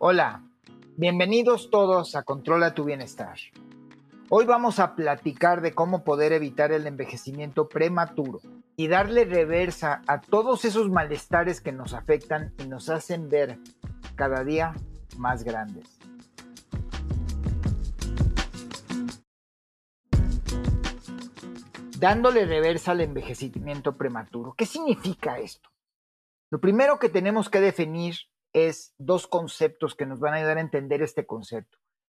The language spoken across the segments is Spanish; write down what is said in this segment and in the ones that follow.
Hola, bienvenidos todos a Controla tu Bienestar. Hoy vamos a platicar de cómo poder evitar el envejecimiento prematuro y darle reversa a todos esos malestares que nos afectan y nos hacen ver cada día más grandes. Dándole reversa al envejecimiento prematuro. ¿Qué significa esto? Lo primero que tenemos que definir es dos conceptos que nos van a ayudar a entender este concepto.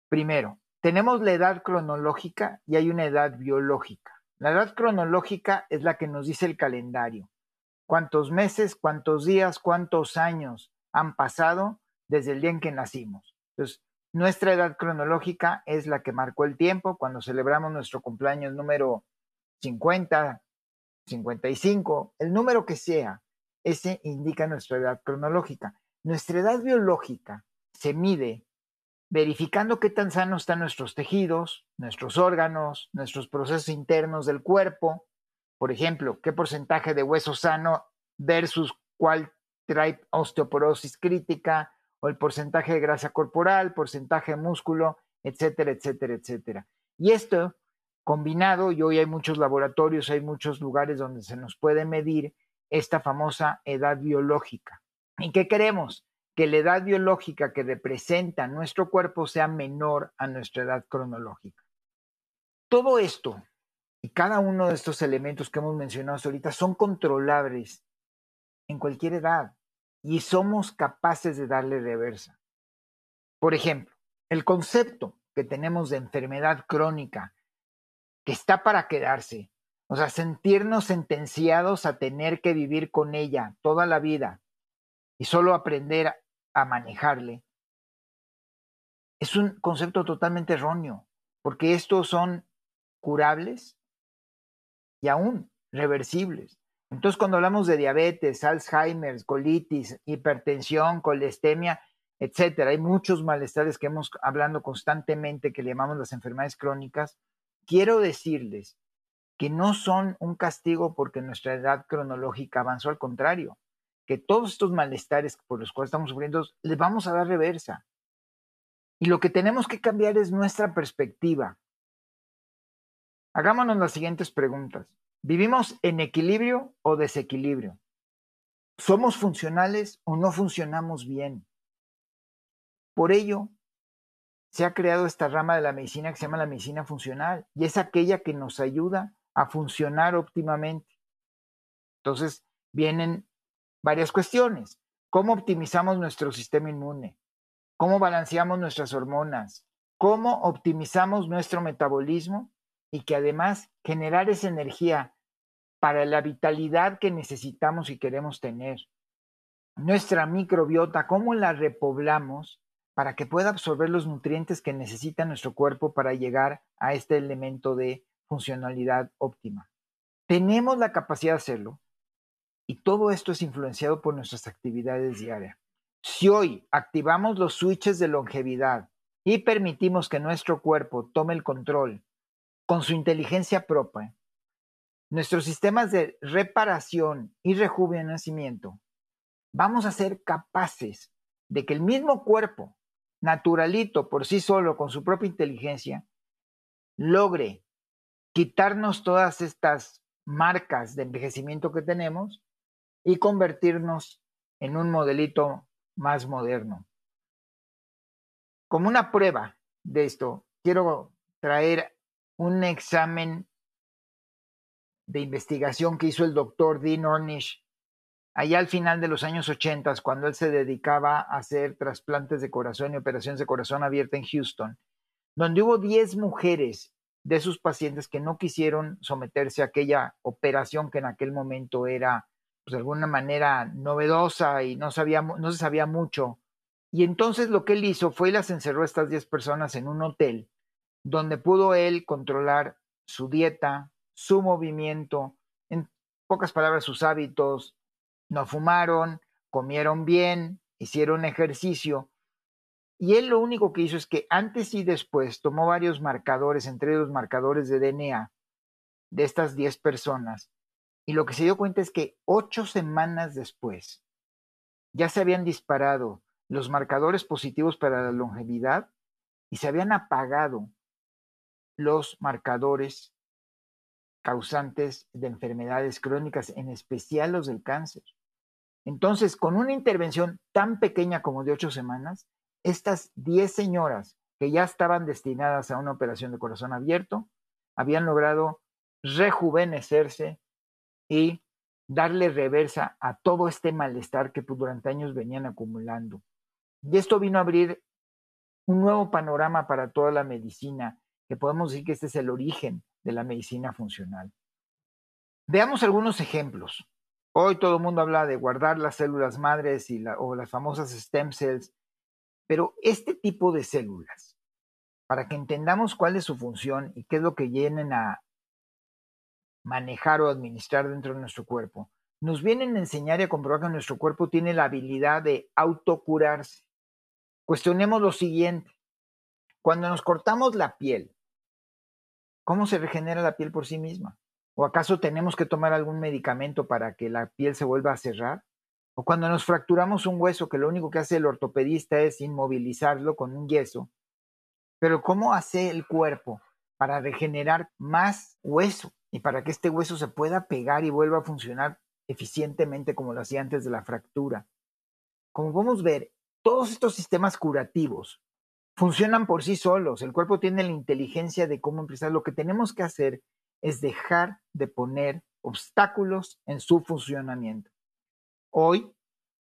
Primero, tenemos la edad cronológica y hay una edad biológica. La edad cronológica es la que nos dice el calendario. Cuántos meses, cuántos días, cuántos años han pasado desde el día en que nacimos. Entonces, nuestra edad cronológica es la que marcó el tiempo cuando celebramos nuestro cumpleaños número 50, 55, el número que sea, ese indica nuestra edad cronológica. Nuestra edad biológica se mide verificando qué tan sanos están nuestros tejidos, nuestros órganos, nuestros procesos internos del cuerpo. Por ejemplo, qué porcentaje de hueso sano versus cuál trae osteoporosis crítica, o el porcentaje de grasa corporal, porcentaje de músculo, etcétera, etcétera, etcétera. Y esto combinado, y hoy hay muchos laboratorios, hay muchos lugares donde se nos puede medir esta famosa edad biológica. ¿Y qué queremos? Que la edad biológica que representa nuestro cuerpo sea menor a nuestra edad cronológica. Todo esto y cada uno de estos elementos que hemos mencionado ahorita son controlables en cualquier edad y somos capaces de darle reversa. Por ejemplo, el concepto que tenemos de enfermedad crónica que está para quedarse, o sea, sentirnos sentenciados a tener que vivir con ella toda la vida y solo aprender a manejarle, es un concepto totalmente erróneo, porque estos son curables y aún reversibles. Entonces, cuando hablamos de diabetes, Alzheimer, colitis, hipertensión, colesteremia, etcétera, hay muchos malestares que hemos hablando constantemente que le llamamos las enfermedades crónicas. Quiero decirles que no son un castigo porque nuestra edad cronológica avanzó, al contrario que todos estos malestares por los cuales estamos sufriendo, les vamos a dar reversa. Y lo que tenemos que cambiar es nuestra perspectiva. Hagámonos las siguientes preguntas. ¿Vivimos en equilibrio o desequilibrio? ¿Somos funcionales o no funcionamos bien? Por ello, se ha creado esta rama de la medicina que se llama la medicina funcional y es aquella que nos ayuda a funcionar óptimamente. Entonces, vienen varias cuestiones. ¿Cómo optimizamos nuestro sistema inmune? ¿Cómo balanceamos nuestras hormonas? ¿Cómo optimizamos nuestro metabolismo? Y que además generar esa energía para la vitalidad que necesitamos y queremos tener. Nuestra microbiota, ¿cómo la repoblamos para que pueda absorber los nutrientes que necesita nuestro cuerpo para llegar a este elemento de funcionalidad óptima? Tenemos la capacidad de hacerlo, y todo esto es influenciado por nuestras actividades diarias. Si hoy activamos los switches de longevidad y permitimos que nuestro cuerpo tome el control con su inteligencia propia, nuestros sistemas de reparación y rejuvenecimiento, vamos a ser capaces de que el mismo cuerpo, naturalito por sí solo, con su propia inteligencia, logre quitarnos todas estas marcas de envejecimiento que tenemos y convertirnos en un modelito más moderno. Como una prueba de esto, quiero traer un examen de investigación que hizo el doctor Dean Ornish allá al final de los años 80, cuando él se dedicaba a hacer trasplantes de corazón y operaciones de corazón abierta en Houston, donde hubo 10 mujeres de sus pacientes que no quisieron someterse a aquella operación que en aquel momento era pues, de alguna manera novedosa y no, no se sabía mucho. Y entonces lo que él hizo fue las encerró a estas 10 personas en un hotel, donde pudo él controlar su dieta, su movimiento, en pocas palabras sus hábitos, no fumaron, comieron bien, hicieron ejercicio. Y él lo único que hizo es que antes y después tomó varios marcadores, entre los marcadores de DNA de estas 10 personas, y lo que se dio cuenta es que ocho semanas después ya se habían disparado los marcadores positivos para la longevidad y se habían apagado los marcadores causantes de enfermedades crónicas, en especial los del cáncer. Entonces, con una intervención tan pequeña como de ocho semanas, estas diez señoras que ya estaban destinadas a una operación de corazón abierto, habían logrado rejuvenecerse y darle reversa a todo este malestar que pues, durante años venían acumulando. Y esto vino a abrir un nuevo panorama para toda la medicina, que podemos decir que este es el origen de la medicina funcional. Veamos algunos ejemplos. Hoy todo el mundo habla de guardar las células madres o las famosas stem cells, pero este tipo de células, para que entendamos cuál es su función y qué es lo que vienen a manejar o administrar dentro de nuestro cuerpo, nos vienen a enseñar y a comprobar que nuestro cuerpo tiene la habilidad de autocurarse. Cuestionemos lo siguiente. Cuando nos cortamos la piel, ¿cómo se regenera la piel por sí misma? ¿O acaso tenemos que tomar algún medicamento para que la piel se vuelva a cerrar? ¿O cuando nos fracturamos un hueso que lo único que hace el ortopedista es inmovilizarlo con un yeso? Pero ¿cómo hace el cuerpo para regenerar más hueso y para que este hueso se pueda pegar y vuelva a funcionar eficientemente como lo hacía antes de la fractura? Como podemos ver, todos estos sistemas curativos funcionan por sí solos. El cuerpo tiene la inteligencia de cómo empezar. Lo que tenemos que hacer es dejar de poner obstáculos en su funcionamiento. Hoy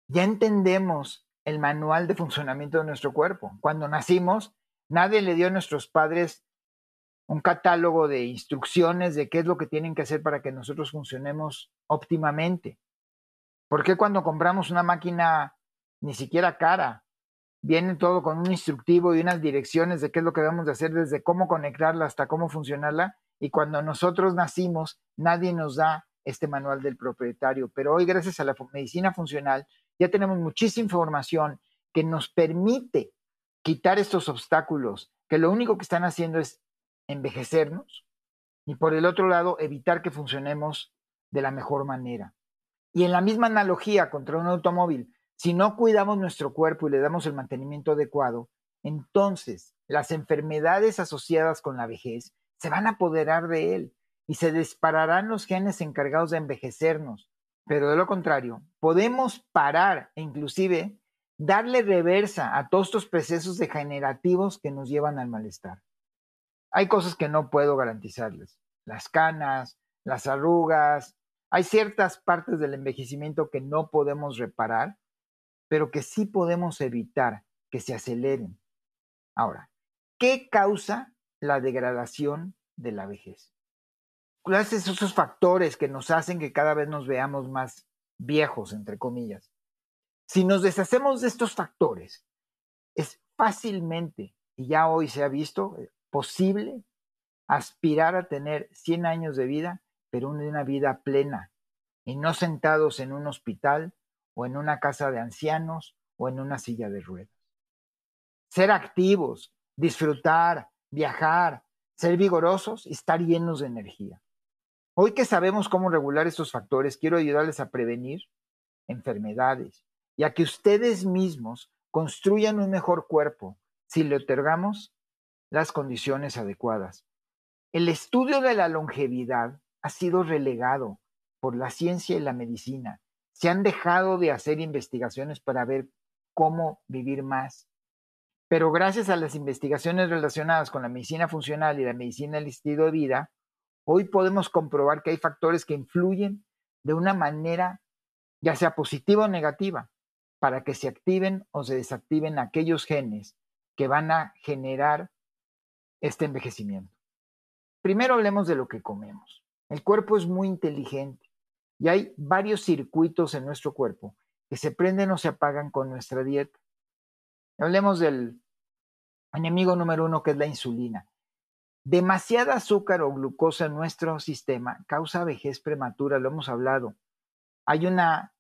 ya entendemos el manual de funcionamiento de nuestro cuerpo. Cuando nacimos, nadie le dio a nuestros padres un catálogo de instrucciones de qué es lo que tienen que hacer para que nosotros funcionemos óptimamente. ¿Por qué cuando compramos una máquina ni siquiera cara. Viene todo con un instructivo y unas direcciones de qué es lo que debemos de hacer, desde cómo conectarla hasta cómo funcionarla. Y cuando nosotros nacimos, nadie nos da este manual del propietario. Pero hoy, gracias a la medicina funcional, ya tenemos muchísima información que nos permite quitar estos obstáculos, que lo único que están haciendo es envejecernos y por el otro lado, evitar que funcionemos de la mejor manera. Y en la misma analogía contra un automóvil, si no cuidamos nuestro cuerpo y le damos el mantenimiento adecuado, entonces las enfermedades asociadas con la vejez se van a apoderar de él y se dispararán los genes encargados de envejecernos. Pero de lo contrario, podemos parar e inclusive darle reversa a todos estos procesos degenerativos que nos llevan al malestar. Hay cosas que no puedo garantizarles. Las canas, las arrugas, hay ciertas partes del envejecimiento que no podemos reparar pero que sí podemos evitar que se aceleren. Ahora, ¿qué causa la degradación de la vejez? ¿Cuáles son esos factores que nos hacen que cada vez nos veamos más viejos, entre comillas? Si nos deshacemos de estos factores, es fácilmente, y ya hoy se ha visto, posible aspirar a tener 100 años de vida, pero una vida plena, y no sentados en un hospital o en una casa de ancianos o en una silla de ruedas. Ser activos, disfrutar, viajar, ser vigorosos y estar llenos de energía. Hoy que sabemos cómo regular estos factores, quiero ayudarles a prevenir enfermedades y a que ustedes mismos construyan un mejor cuerpo si le otorgamos las condiciones adecuadas. El estudio de la longevidad ha sido relegado por la ciencia y la medicina se han dejado de hacer investigaciones para ver cómo vivir más. Pero gracias a las investigaciones relacionadas con la medicina funcional y la medicina del estilo de vida, hoy podemos comprobar que hay factores que influyen de una manera, ya sea positiva o negativa, para que se activen o se desactiven aquellos genes que van a generar este envejecimiento. Primero hablemos de lo que comemos. El cuerpo es muy inteligente y hay varios circuitos en nuestro cuerpo que se prenden o se apagan con nuestra dieta. Hablemos del enemigo número uno, que es la insulina. Demasiada azúcar o glucosa en nuestro sistema causa vejez prematura, lo hemos hablado. Hay una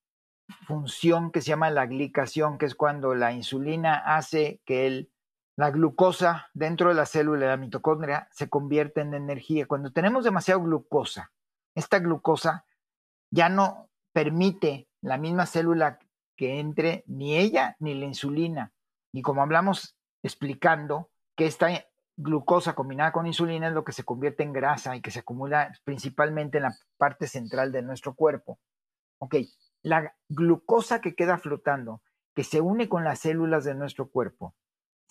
función que se llama la glicación, que es cuando la insulina hace que el, la glucosa dentro de la célula, de la mitocondria, se convierta en energía. Cuando tenemos demasiada glucosa, esta glucosa ya no permite la misma célula que entre ni ella ni la insulina. Y como hablamos explicando que esta glucosa combinada con insulina es lo que se convierte en grasa y que se acumula principalmente en la parte central de nuestro cuerpo. Ok, la glucosa que queda flotando, que se une con las células de nuestro cuerpo,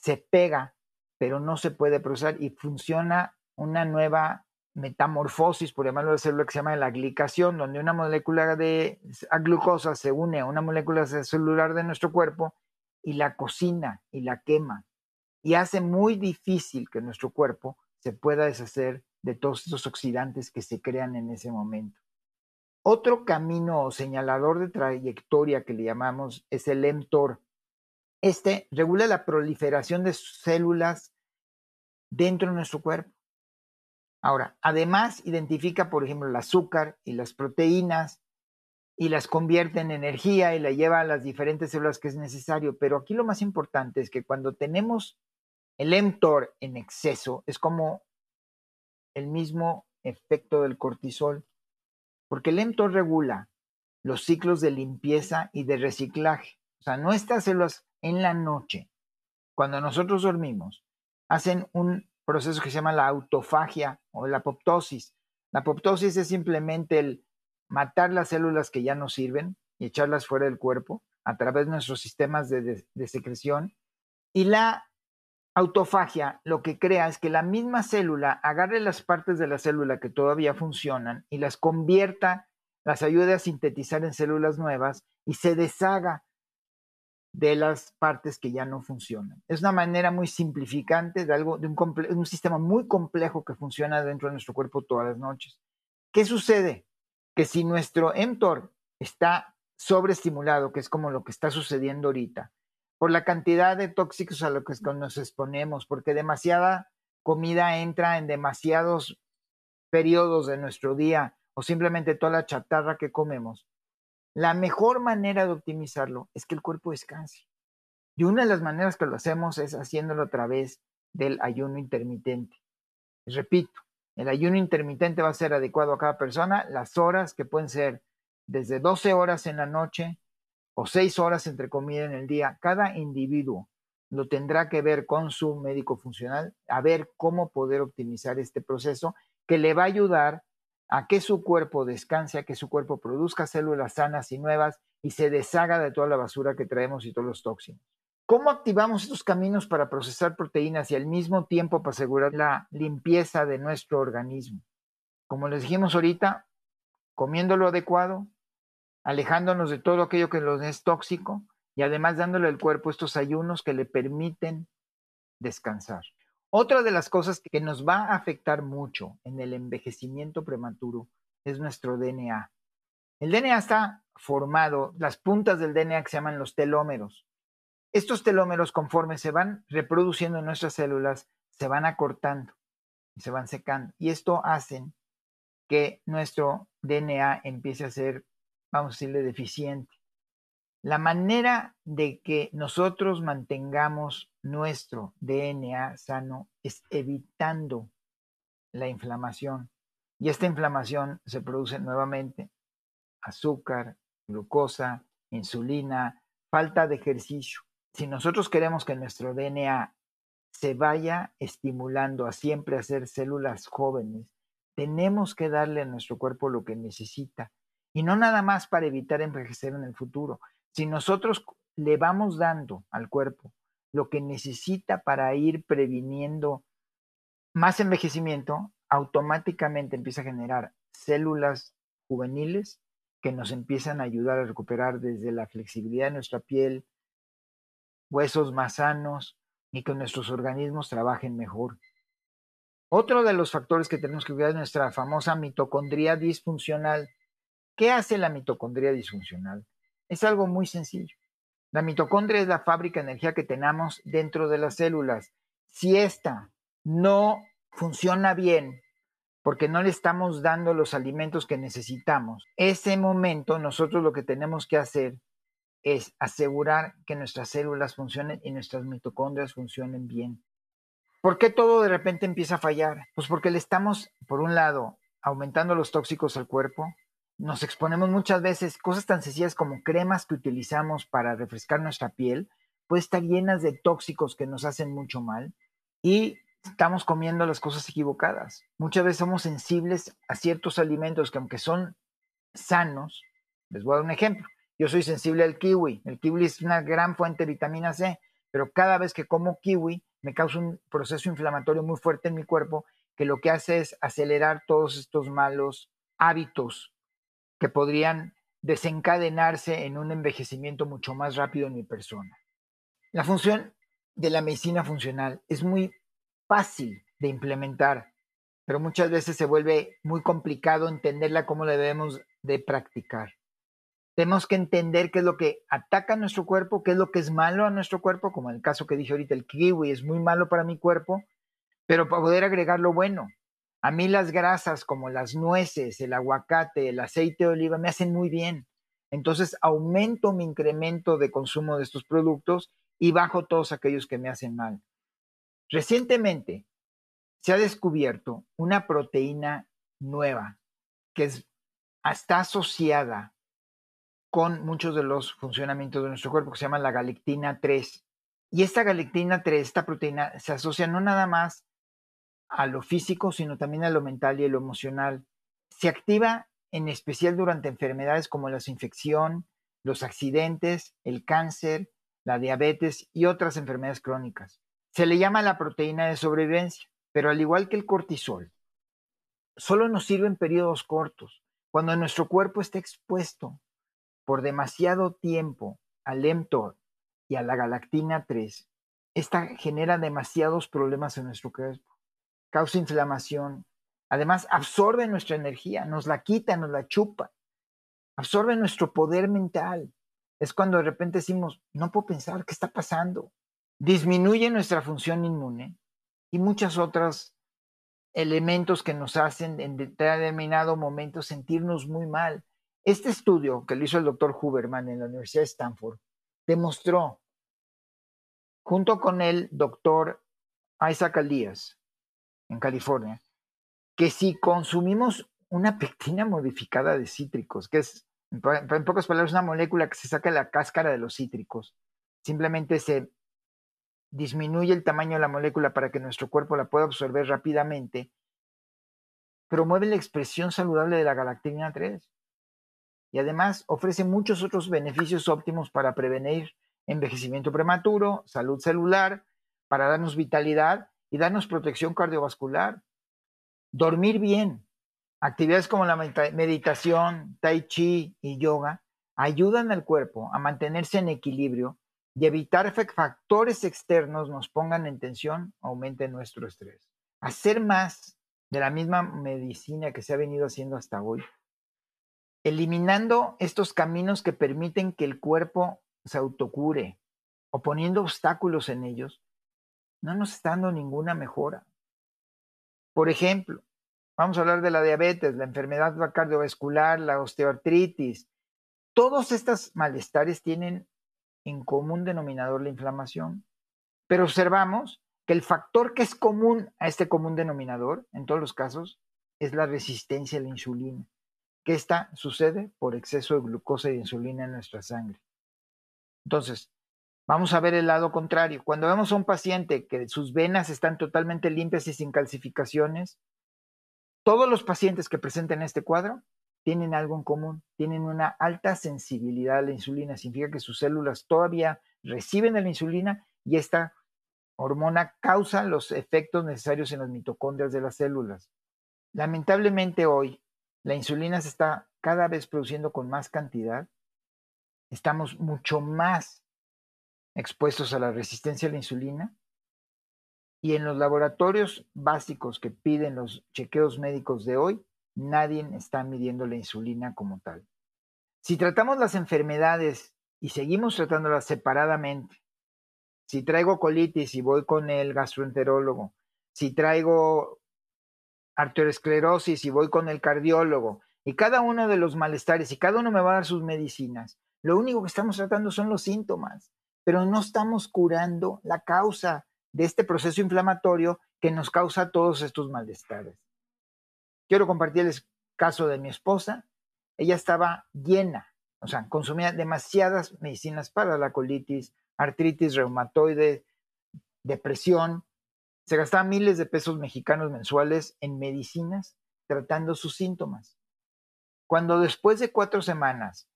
se pega, pero no se puede procesar y funciona una nueva metamorfosis, por llamarlo de célula, que se llama la glicación, donde una molécula de glucosa se une a una molécula celular de nuestro cuerpo y la cocina y la quema y hace muy difícil que nuestro cuerpo se pueda deshacer de todos esos oxidantes que se crean en ese momento. Otro camino o señalador de trayectoria que le llamamos es el mTOR. Este regula la proliferación de células dentro de nuestro cuerpo. Ahora, además identifica, por ejemplo, el azúcar y las proteínas y las convierte en energía y la lleva a las diferentes células que es necesario. Pero aquí lo más importante es que cuando tenemos el mTOR en exceso es como el mismo efecto del cortisol, porque el mTOR regula los ciclos de limpieza y de reciclaje. O sea, nuestras células en la noche, cuando nosotros dormimos, hacen un proceso que se llama la autofagia o la apoptosis. La apoptosis es simplemente el matar las células que ya no sirven y echarlas fuera del cuerpo a través de nuestros sistemas de, secreción. Y la autofagia lo que crea es que la misma célula agarre las partes de la célula que todavía funcionan y las convierta, las ayude a sintetizar en células nuevas y se deshaga de las partes que ya no funcionan. Es una manera muy simplificante de algo, de un, un sistema muy complejo que funciona dentro de nuestro cuerpo todas las noches. ¿Qué sucede? Que si nuestro mTOR está sobreestimulado, que es como lo que está sucediendo ahorita, por la cantidad de tóxicos a los que nos exponemos, porque demasiada comida entra en demasiados periodos de nuestro día o simplemente toda la chatarra que comemos. La mejor manera de optimizarlo es que el cuerpo descanse. Y una de las maneras que lo hacemos es haciéndolo a través del ayuno intermitente. repito, el ayuno intermitente va a ser adecuado a cada persona, las horas que pueden ser desde 12 horas en la noche o seis horas entre comida en el día, cada individuo lo tendrá que ver con su médico funcional, a ver cómo poder optimizar este proceso que le va a ayudar a que su cuerpo descanse, a que su cuerpo produzca células sanas y nuevas y se deshaga de toda la basura que traemos y todos los tóxicos. ¿Cómo activamos estos caminos para procesar proteínas y al mismo tiempo para asegurar la limpieza de nuestro organismo? Como les dijimos ahorita, comiendo lo adecuado, alejándonos de todo aquello que nos es tóxico y además dándole al cuerpo estos ayunos que le permiten descansar. Otra de las cosas que nos va a afectar mucho en el envejecimiento prematuro es nuestro DNA. El DNA está formado, las puntas del DNA que se llaman los telómeros. Estos telómeros, conforme se van reproduciendo en nuestras células, se van acortando y se van secando. Y esto hace que nuestro DNA empiece a ser vamos a decirle, deficiente. La manera de que nosotros mantengamos nuestro DNA sano es evitando la inflamación. Y esta inflamación se produce nuevamente azúcar, glucosa, insulina, falta de ejercicio. Si nosotros queremos que nuestro DNA se vaya estimulando a siempre hacer células jóvenes, tenemos que darle a nuestro cuerpo lo que necesita y no nada más para evitar envejecer en el futuro. Si nosotros le vamos dando al cuerpo lo que necesita para ir previniendo más envejecimiento, automáticamente empieza a generar células juveniles que nos empiezan a ayudar a recuperar desde la flexibilidad de nuestra piel, huesos más sanos y que nuestros organismos trabajen mejor. Otro de los factores que tenemos que cuidar es nuestra famosa mitocondria disfuncional. ¿Qué hace la mitocondria disfuncional? Es algo muy sencillo. La mitocondria es la fábrica de energía que tenemos dentro de las células. Si esta no funciona bien porque no le estamos dando los alimentos que necesitamos, ese momento nosotros lo que tenemos que hacer es asegurar que nuestras células funcionen y nuestras mitocondrias funcionen bien. ¿Por qué todo de repente empieza a fallar? Pues porque le estamos, por un lado, aumentando los tóxicos al cuerpo, nos exponemos muchas veces, cosas tan sencillas como cremas que utilizamos para refrescar nuestra piel, puede estar llenas de tóxicos que nos hacen mucho mal y estamos comiendo las cosas equivocadas. Muchas veces somos sensibles a ciertos alimentos que aunque son sanos, les voy a dar un ejemplo. Yo soy sensible al kiwi. El kiwi es una gran fuente de vitamina C, pero cada vez que como kiwi me causa un proceso inflamatorio muy fuerte en mi cuerpo que lo que hace es acelerar todos estos malos hábitos que podrían desencadenarse en un envejecimiento mucho más rápido en mi persona. La función de la medicina funcional es muy fácil de implementar, pero muchas veces se vuelve muy complicado entenderla cómo la debemos de practicar. Tenemos que entender qué es lo que ataca a nuestro cuerpo, qué es lo que es malo a nuestro cuerpo, como el caso que dije ahorita, el kiwi es muy malo para mi cuerpo, pero para poder agregar lo bueno. A mí las grasas como las nueces, el aguacate, el aceite de oliva me hacen muy bien. Entonces aumento mi incremento de consumo de estos productos y bajo todos aquellos que me hacen mal. Recientemente se ha descubierto una proteína nueva que está asociada con muchos de los funcionamientos de nuestro cuerpo que se llama la galectina 3. Y esta galectina 3, esta proteína, se asocia no nada más a lo físico, sino también a lo mental y a lo emocional. Se activa en especial durante enfermedades como la infección, los accidentes, el cáncer, la diabetes y otras enfermedades crónicas. Se le llama la proteína de sobrevivencia, pero al igual que el cortisol, solo nos sirve en periodos cortos, cuando nuestro cuerpo está expuesto por demasiado tiempo al mTOR y a la galactina 3. Esta genera demasiados problemas en nuestro cuerpo, causa inflamación, además absorbe nuestra energía, nos la quita, nos la chupa, absorbe nuestro poder mental. Es cuando de repente decimos, no puedo pensar, ¿qué está pasando? disminuye nuestra función inmune y muchos otros elementos que nos hacen en determinado momento sentirnos muy mal. Este estudio que lo hizo el doctor Huberman en la Universidad de Stanford demostró, junto con el doctor Isaac Alias en California, que si consumimos una pectina modificada de cítricos, que es, en pocas palabras, una molécula que se saca de la cáscara de los cítricos, simplemente se disminuye el tamaño de la molécula para que nuestro cuerpo la pueda absorber rápidamente, promueve la expresión saludable de la galactina 3 y además ofrece muchos otros beneficios óptimos para prevenir envejecimiento prematuro, salud celular, para darnos vitalidad y darnos protección cardiovascular. Dormir bien. Actividades como la meditación, tai chi y yoga ayudan al cuerpo a mantenerse en equilibrio y evitar que factores externos nos pongan en tensión, aumente nuestro estrés. Hacer más de la misma medicina que se ha venido haciendo hasta hoy, eliminando estos caminos que permiten que el cuerpo se autocure o poniendo obstáculos en ellos, no nos está dando ninguna mejora. Por ejemplo, vamos a hablar de la diabetes, la enfermedad cardiovascular, la osteoartritis. Todos estos malestares tienen en común denominador la inflamación, pero observamos que el factor que es común a este común denominador, en todos los casos, es la resistencia a la insulina, que esta sucede por exceso de glucosa y de insulina en nuestra sangre. Entonces, vamos a ver el lado contrario. Cuando vemos a un paciente que sus venas están totalmente limpias y sin calcificaciones, todos los pacientes que presenten este cuadro tienen algo en común, tienen una alta sensibilidad a la insulina, significa que sus células todavía reciben la insulina y esta hormona causa los efectos necesarios en las mitocondrias de las células. Lamentablemente hoy la insulina se está cada vez produciendo con más cantidad, estamos mucho más expuestos a la resistencia a la insulina y en los laboratorios básicos que piden los chequeos médicos de hoy, nadie está midiendo la insulina como tal. Si tratamos las enfermedades y seguimos tratándolas separadamente, si traigo colitis y voy con el gastroenterólogo, si traigo arteriosclerosis y voy con el cardiólogo, y cada uno de los malestares y cada uno me va a dar sus medicinas, lo único que estamos tratando son los síntomas, pero no estamos curando la causa de este proceso inflamatorio que nos causa todos estos malestares. Quiero compartir el caso de mi esposa. ella estaba llena, o sea, consumía demasiadas medicinas para la colitis, artritis reumatoide, depresión. Se gastaba miles de pesos mexicanos mensuales en medicinas tratando sus síntomas. Cuando después de cuatro semanas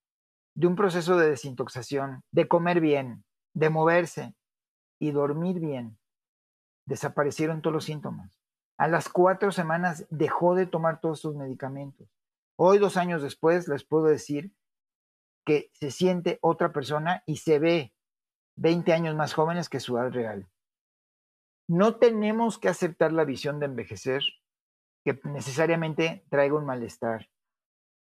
de un proceso de desintoxicación, de comer bien, de moverse y dormir bien, desaparecieron todos los síntomas. A las cuatro semanas dejó de tomar todos sus medicamentos. Hoy, dos años después, les puedo decir que se siente otra persona y se ve 20 años más jóvenes que su edad real. No tenemos que aceptar la visión de envejecer que necesariamente traiga un malestar.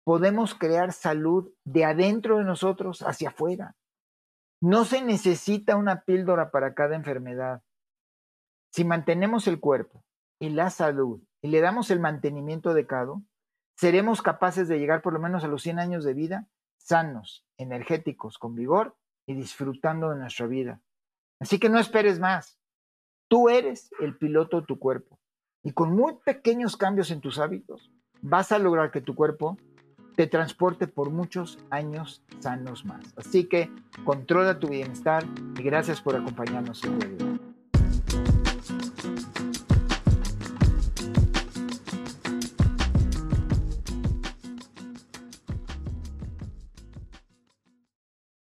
Podemos crear salud de adentro de nosotros hacia afuera. No se necesita una píldora para cada enfermedad. Si mantenemos el cuerpo y la salud y le damos el mantenimiento adecuado, seremos capaces de llegar por lo menos a los 100 años de vida sanos, energéticos, con vigor y disfrutando de nuestra vida. Así que no esperes más. Tú eres el piloto de tu cuerpo y con muy pequeños cambios en tus hábitos vas a lograr que tu cuerpo te transporte por muchos años sanos más. Así que controla tu bienestar y gracias por acompañarnos en el día.